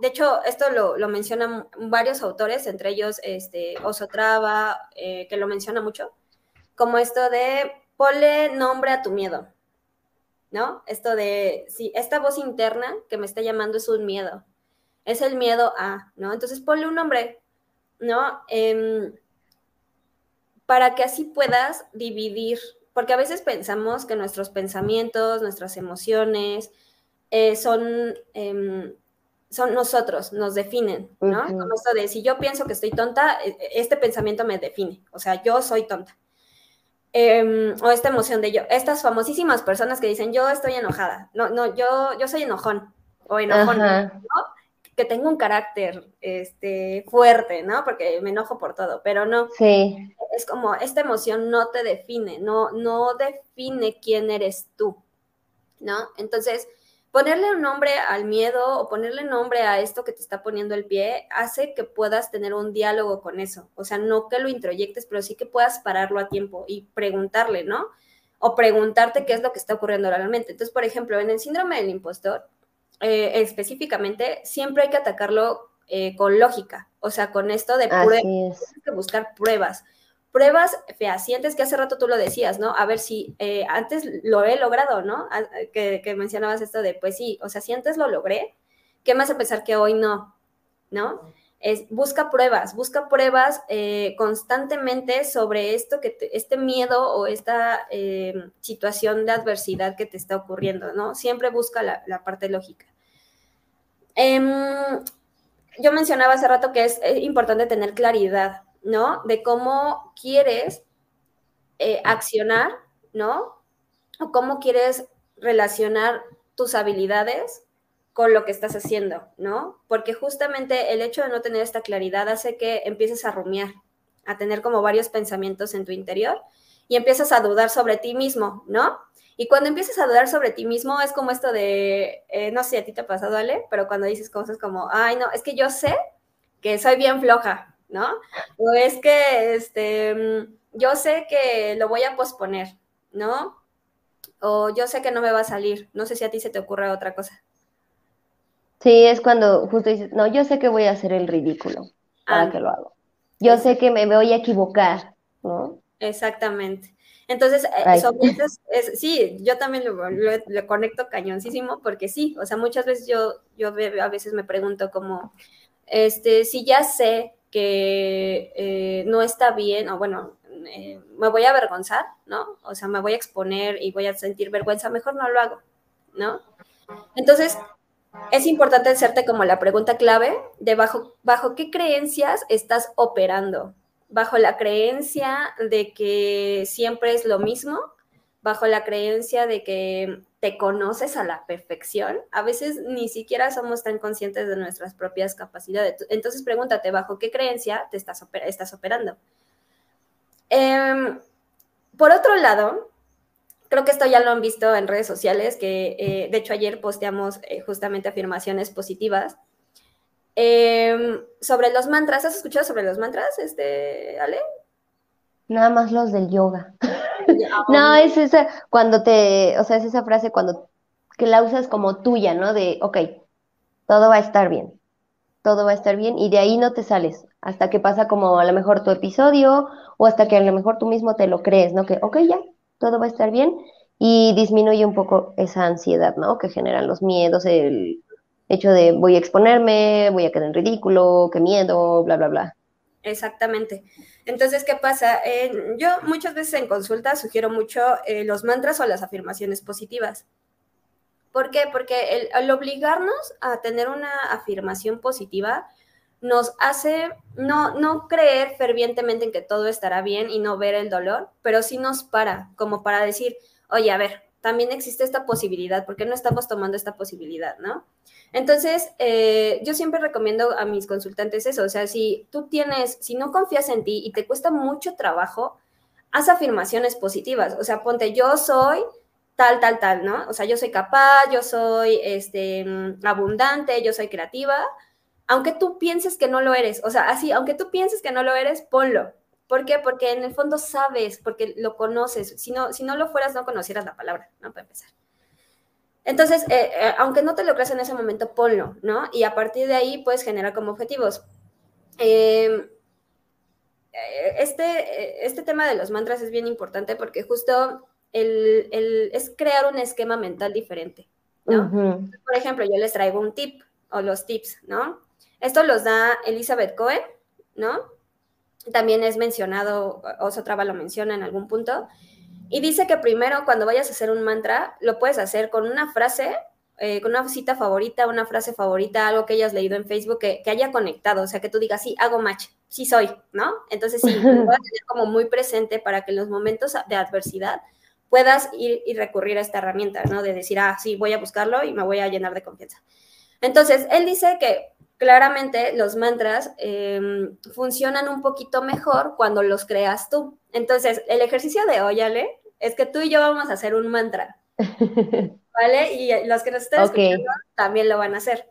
de hecho, esto lo, mencionan varios autores, entre ellos este, eh, que lo menciona mucho, como esto de ponle nombre a tu miedo, ¿no? Esto de, si esta voz interna que me está llamando es un miedo, es el miedo a, ¿no? Entonces ponle un nombre, ¿no? Em, para que así puedas dividir, porque a veces pensamos que nuestros pensamientos, nuestras emociones eh, son, em, son nosotros, nos definen, ¿no? Como esto de, si yo pienso que estoy tonta, e, e, este pensamiento me define, o sea, yo soy tonta. Em, o esta emoción de yo, estas famosísimas personas que dicen yo estoy enojada, no, no, yo, yo soy enojón o enojón, que tengo un carácter este, fuerte, ¿no? Porque me enojo por todo, pero no. Sí. Es como esta emoción no te define, no, no define quién eres tú, ¿no? Entonces, ponerle un nombre al miedo o ponerle nombre a esto que te está poniendo el pie hace que puedas tener un diálogo con eso. O sea, no que lo introyectes, pero sí que puedas pararlo a tiempo y preguntarle, ¿no? O preguntarte qué es lo que está ocurriendo realmente. Entonces, por ejemplo, en el síndrome del impostor, eh, específicamente, siempre hay que atacarlo eh, con lógica, o sea, con esto de pruebas, hay que buscar pruebas pruebas fehacientes, que hace rato tú lo decías, ¿no? A ver si eh, antes lo he logrado, ¿no? Que, mencionabas esto de, pues sí, o sea, si antes lo logré, ¿qué más a pensar que hoy no? ¿No? Es, busca pruebas, busca pruebas eh, constantemente sobre esto, que este miedo o esta eh, situación de adversidad que te está ocurriendo, ¿no? Siempre busca la, parte lógica. Em, yo mencionaba hace rato que es importante tener claridad, ¿no? De cómo quieres eh, accionar, ¿no? O cómo quieres relacionar tus habilidades con lo que estás haciendo, ¿no? Porque justamente el hecho de no tener esta claridad hace que empieces a rumiar, a tener como varios pensamientos en tu interior y empiezas a dudar sobre ti mismo, ¿no? Y cuando empiezas a dudar sobre ti mismo es como esto de, eh, no sé, a ti te ha pasado, Ale, pero cuando dices cosas como, ay, no, es que yo sé que soy bien floja, ¿no? O es que este, mm, yo sé que lo voy a posponer, ¿no? O yo sé que no me va a salir. No sé si a ti se te ocurre otra cosa. Sí, es cuando justo dices, no, yo sé que voy a hacer el ridículo para ah. que lo hago. Yo sé que me voy a equivocar, ¿no? Exactamente. Entonces, eh, sí, yo también lo, conecto cañoncísimo porque sí, o sea, muchas veces yo, yo a veces me pregunto como, este, si ya sé que eh, no está bien, o bueno, eh, me voy a avergonzar, ¿no? O sea, me voy a exponer y voy a sentir vergüenza, mejor no lo hago, ¿no? Entonces, es importante hacerte como la pregunta clave de bajo, bajo qué creencias estás operando. Bajo la creencia de que siempre es lo mismo, bajo la creencia de que te conoces a la perfección, a veces ni siquiera somos tan conscientes de nuestras propias capacidades. Entonces pregúntate, ¿bajo qué creencia te estás, estás operando? Em, por otro lado, creo que esto ya lo han visto en redes sociales, que eh, de hecho ayer posteamos eh, justamente afirmaciones positivas. Em, sobre los mantras, ¿has escuchado sobre los mantras, este, Ale? Nada más los del yoga. no, es esa, cuando te, o sea, es esa frase cuando que la usas como tuya, ¿no? De, ok, todo va a estar bien, todo va a estar bien, y de ahí no te sales, hasta que pasa como a lo mejor tu episodio, o hasta que a lo mejor tú mismo te lo crees, ¿no? Que, ok, ya, todo va a estar bien, y disminuye un poco esa ansiedad, ¿no? Que generan los miedos, el hecho de voy a exponerme, voy a quedar en ridículo, qué miedo, bla, bla, bla. Exactamente. Entonces, ¿qué pasa? yo muchas veces en consulta sugiero mucho eh, los mantras o las afirmaciones positivas. ¿Por qué? Porque el, obligarnos a tener una afirmación positiva nos hace no, no creer fervientemente en que todo estará bien y no ver el dolor, pero sí nos para, como para decir, oye, a ver, también existe esta posibilidad, ¿por qué no estamos tomando esta posibilidad, no? Entonces, eh, yo siempre recomiendo a mis consultantes eso, o sea, si tú tienes, si no confías en ti y te cuesta mucho trabajo, haz afirmaciones positivas, o sea, ponte, yo soy tal, tal, tal, ¿no? O sea, yo soy capaz, yo soy este, abundante, yo soy creativa, aunque tú pienses que no lo eres, o sea, así, aunque tú pienses que no lo eres, ponlo. ¿Por qué? Porque en el fondo sabes, porque lo conoces. Si no, si no lo fueras, no conocieras la palabra, ¿no? Para empezar. Entonces, eh, eh, aunque no te lo creas en ese momento, ponlo, ¿no? Y a partir de ahí puedes generar como objetivos. Em, eh, este, este tema de los mantras es bien importante porque justo el, es crear un esquema mental diferente, ¿no? Por ejemplo, yo les traigo un tip o los tips, ¿no? Esto los da Elizabeth Cohen, ¿no? También es mencionado, Osotrava lo menciona en algún punto. Y dice que primero, cuando vayas a hacer un mantra, lo puedes hacer con una frase, eh, con una cita favorita, una frase favorita, algo que hayas leído en Facebook que, haya conectado. O sea, que tú digas, sí, hago match, sí soy, ¿no? Entonces, sí, lo voy a tener como muy presente para que en los momentos de adversidad puedas ir y recurrir a esta herramienta, ¿no? De decir, ah, sí, voy a buscarlo y me voy a llenar de confianza. Entonces, él dice que claramente los mantras em, funcionan un poquito mejor cuando los creas tú. Entonces, el ejercicio de hoy, Ale, es que tú y yo vamos a hacer un mantra. ¿Vale? Y los que nos estén escuchando también lo van a hacer.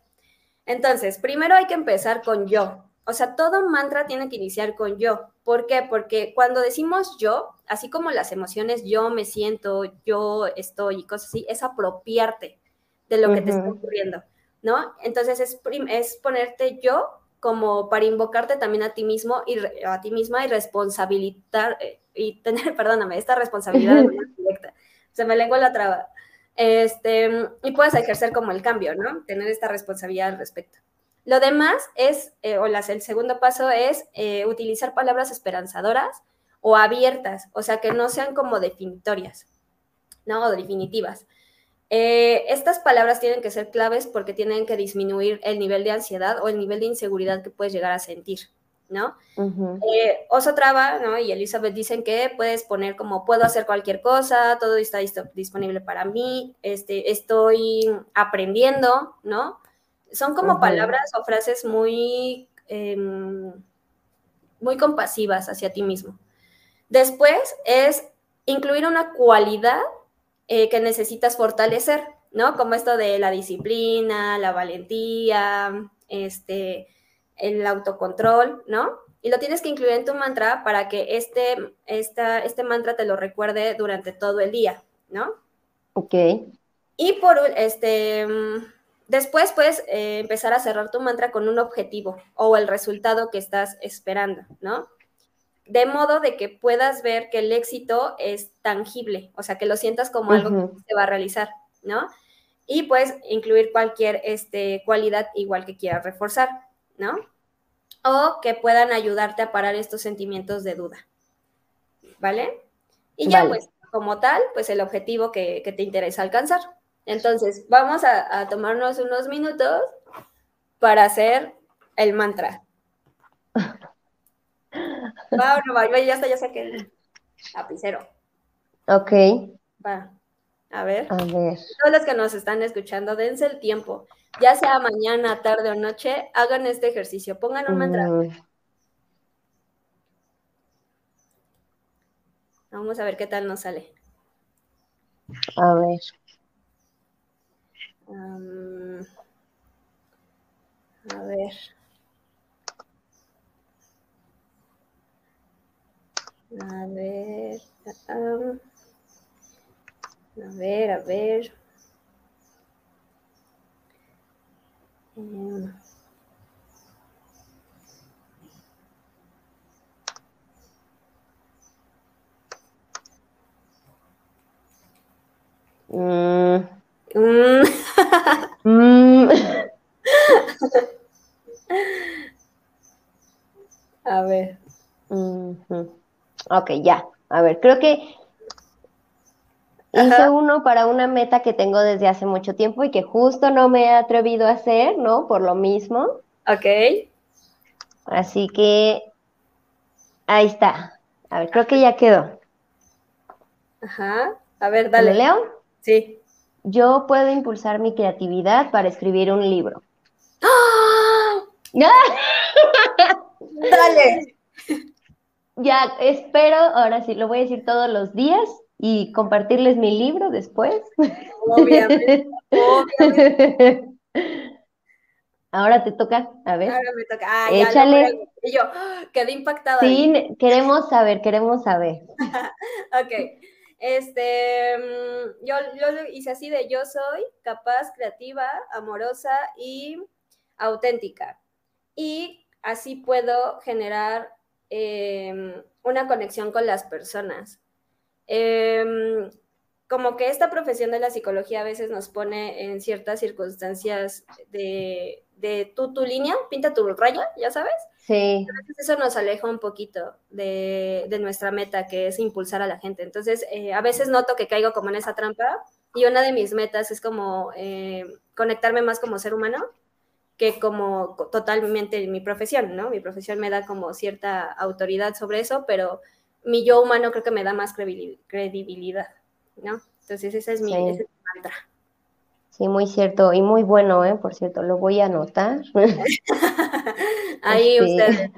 Entonces, primero hay que empezar con yo. O sea, todo mantra tiene que iniciar con yo. ¿Por qué? Porque cuando decimos yo, así como las emociones, yo me siento, yo estoy y cosas así, es apropiarte de lo que te está ocurriendo. ¿No? Entonces es, es ponerte yo como para invocarte también a ti mismo y a ti misma y responsabilizar eh, y tener, perdóname, esta responsabilidad directa. Se me lengua la traba. Este, y puedes ejercer como el cambio, ¿no? Tener esta responsabilidad al respecto. Lo demás es, eh, o las, el segundo paso es eh, utilizar palabras esperanzadoras o abiertas, o sea, que no sean como definitorias, ¿no? O definitivas. Eh, estas palabras tienen que ser claves porque tienen que disminuir el nivel de ansiedad o el nivel de inseguridad que puedes llegar a sentir, ¿no? Eh, Oso Traba ¿no? y Elizabeth dicen que puedes poner como puedo hacer cualquier cosa, todo está disponible para mí, este, estoy aprendiendo, ¿no? Son como palabras o frases muy, em, muy compasivas hacia ti mismo. Después es incluir una cualidad eh, que necesitas fortalecer, ¿no? Como esto de la disciplina, la valentía, este, el autocontrol, ¿no? Y lo tienes que incluir en tu mantra para que este, esta, este mantra te lo recuerde durante todo el día, ¿no? Ok. Y por este, después puedes eh, empezar a cerrar tu mantra con un objetivo o el resultado que estás esperando, ¿no? De modo de que puedas ver que el éxito es tangible, o sea, que lo sientas como algo que se va a realizar, ¿no? Y puedes incluir cualquier este, cualidad igual que quieras reforzar, ¿no? O que puedan ayudarte a parar estos sentimientos de duda, ¿vale? Y ya, pues, como tal, pues el objetivo que, te interesa alcanzar. Entonces, vamos a, a tomarnos unos minutos para hacer el mantra. Va no va, ya está, ya saqué el lapicero. Ok. Va. A ver. A ver. Todos los que nos están escuchando, dense el tiempo. Ya sea mañana, tarde o noche, hagan este ejercicio. Pongan un mantra. Mm. Vamos a ver qué tal nos sale. A ver. a ver. A ver. a ver, a ver. Ok, ya. A ver, creo que hice uno para una meta que tengo desde hace mucho tiempo y que justo no me he atrevido a hacer, ¿no? Por lo mismo. Ok. Así que ahí está. A ver, creo que ya quedó. Ajá. A ver, dale. ¿Le leo? Sí. Yo puedo impulsar mi creatividad para escribir un libro. ¡Ah! Dale. Ya, espero, ahora sí, lo voy a decir todos los días y compartirles mi libro después. Obviamente. obviamente. Ahora te toca, a ver. Ahora me toca. Ah, ya, Échale. lo- y yo ¡ah! quedé impactada. Sí, queremos saber, queremos saber. Ok. Este, mm, yo, yo lo hice así de yo soy capaz, creativa, amorosa y auténtica. Y así puedo generar em, una conexión con las personas. Em, como que esta profesión de la psicología a veces nos pone en ciertas circunstancias de, de tú, tu línea, pinta tu raya, ya sabes. Sí, eso nos aleja un poquito de, de nuestra meta, que es impulsar a la gente. Entonces, eh, a veces noto que caigo como en esa trampa y una de mis metas es como eh, conectarme más como ser humano que como co- totalmente mi profesión, ¿no? Mi profesión me da como cierta autoridad sobre eso, pero mi yo humano creo que me da más credibil- credibilidad, ¿no? Entonces ese es mi, Sí. ese es mi mantra. sí, muy cierto y muy bueno, ¿eh? Por cierto, lo voy a anotar. Ahí Este, ustedes.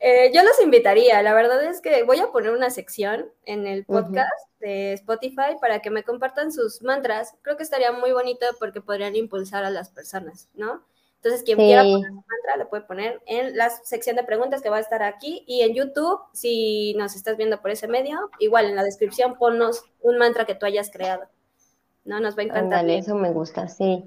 Eh, yo los invitaría, la verdad es que voy a poner una sección en el podcast de Spotify para que me compartan sus mantras. Creo que estaría muy bonito porque podrían impulsar a las personas, ¿no? Entonces, quien quiera poner mantra lo puede poner en la sección de preguntas que va a estar aquí y en YouTube, si nos estás viendo por ese medio, igual en la descripción ponnos un mantra que tú hayas creado, ¿no? Nos va a encantar. eso me gusta, sí.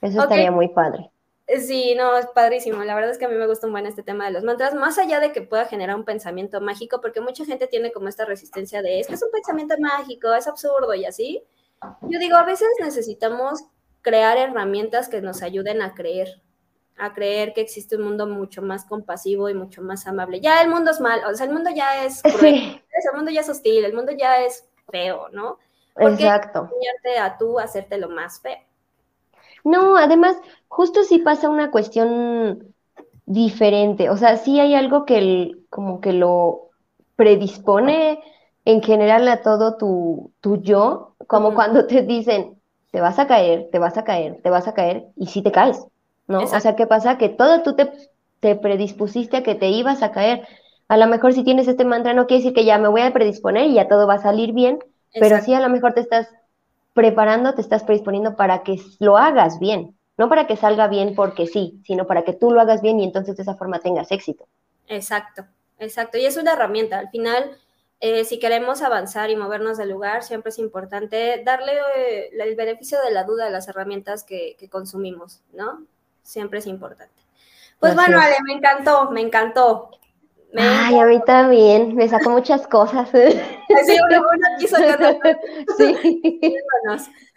Eso estaría muy padre. Sí, no, es padrísimo. La verdad es que a mí me gusta un buen este tema de los mantras, más allá de que pueda generar un pensamiento mágico, porque mucha gente tiene como esta resistencia de, es que es un pensamiento mágico, es absurdo y así. Yo digo, a veces necesitamos crear herramientas que nos ayuden a creer, a creer que existe un mundo mucho más compasivo y mucho más amable. Ya el mundo es mal, o sea, el mundo ya es cruel, Sí, el mundo ya es hostil, el mundo ya es feo, ¿no? ¿Por qué exacto. enseñarte a tú hacerte lo más feo? No, además, justo sí pasa una cuestión diferente. O sea, sí hay algo que el- como que lo predispone en general a todo tu, tu yo, como cuando te dicen, te vas a caer, te vas a caer, te vas a caer, y sí te caes, ¿no? O Exacto. sea, ¿qué pasa? Que todo tú te, te predispusiste a que te ibas a caer. A lo mejor si tienes este mantra no quiere decir que ya me voy a predisponer y ya todo va a salir bien, pero sí a lo mejor te estás preparando, te estás predisponiendo para que lo hagas bien, no para que salga bien porque sí, sino para que tú lo hagas bien y entonces de esa forma tengas éxito. Exacto, exacto. Y es una herramienta. Al final, eh, si queremos avanzar y movernos del lugar, siempre es importante darle eh, el beneficio de la duda a las herramientas que, que consumimos, ¿no? Siempre es importante. Pues bueno. Ale, me encantó, me encantó. Me Ay, a mí también, me sacó muchas cosas. Sí, uno, uno aquí sacando Sí,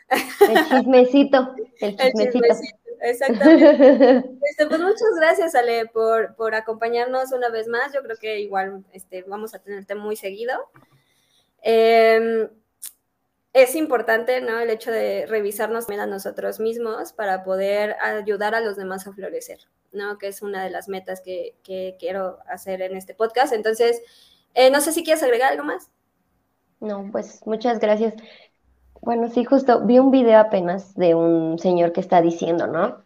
el chismecito, el El chismecito. Exactamente. Este, pues muchas gracias, Ale, por, por acompañarnos una vez más. Yo creo que igual este, vamos a tenerte muy seguido. Eh, es importante, ¿no? El hecho de revisarnos también a nosotros mismos para poder ayudar a los demás a florecer, ¿no? Que es una de las metas que, que quiero hacer en este podcast. Entonces, eh, no sé si quieres agregar algo más. No, pues muchas gracias. Bueno, sí, justo vi un video apenas de un señor que está diciendo, ¿no?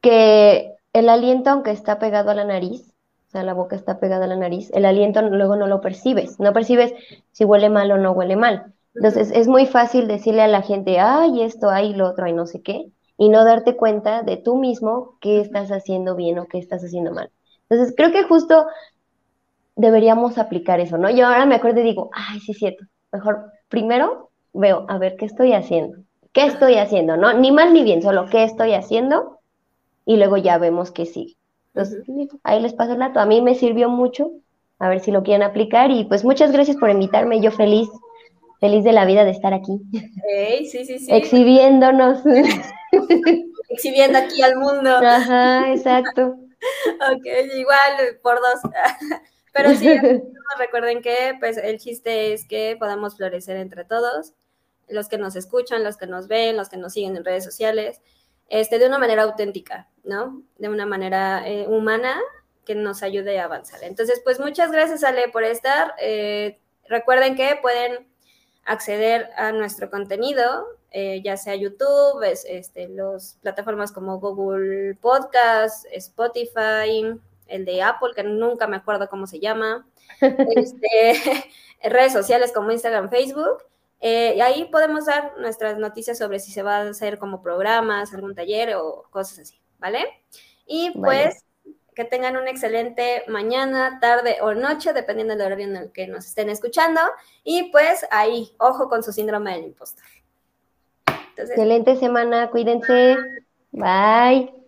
Que el aliento, aunque está pegado a la nariz, o sea, la boca está pegada a la nariz, el aliento luego no lo percibes, no percibes si huele mal o no huele mal. Entonces, es muy fácil decirle a la gente, ay, esto, ay, lo otro, ay, no sé qué, y no darte cuenta de tú mismo qué estás haciendo bien o qué estás haciendo mal. Entonces, creo que justo deberíamos aplicar eso, ¿no? Yo ahora me acuerdo y digo, ay, sí es cierto, mejor primero veo, a ver, ¿qué estoy haciendo? ¿Qué estoy haciendo? ¿No? Ni mal ni bien, solo qué estoy haciendo y luego ya vemos qué sigue. Entonces, ahí les paso el dato. A mí me sirvió mucho, a ver si lo quieren aplicar y pues muchas gracias por invitarme, yo feliz, feliz de la vida de estar aquí, Hey, sí, sí, sí. exhibiéndonos. Exhibiendo aquí al mundo. Ajá, exacto. Ok, igual por dos. Pero sí, recuerden que pues el chiste es que podamos florecer entre todos, los que nos escuchan, los que nos ven, los que nos siguen en redes sociales, este, de una manera auténtica, ¿no? De una manera eh, humana que nos ayude a avanzar. Entonces, pues muchas gracias, Ale, por estar. Eh, recuerden que pueden acceder a nuestro contenido, eh, ya sea YouTube, es, este, las plataformas como Google Podcast, Spotify, el de Apple, que nunca me acuerdo cómo se llama, este, redes sociales como Instagram, Facebook. Eh, y ahí podemos dar nuestras noticias sobre si se va a hacer como programas, algún taller o cosas así, ¿vale? Y pues que tengan una excelente mañana, tarde o noche, dependiendo del horario en el que nos estén escuchando. Y pues ahí, ojo con su síndrome del impostor. excelente semana, cuídense. Bye.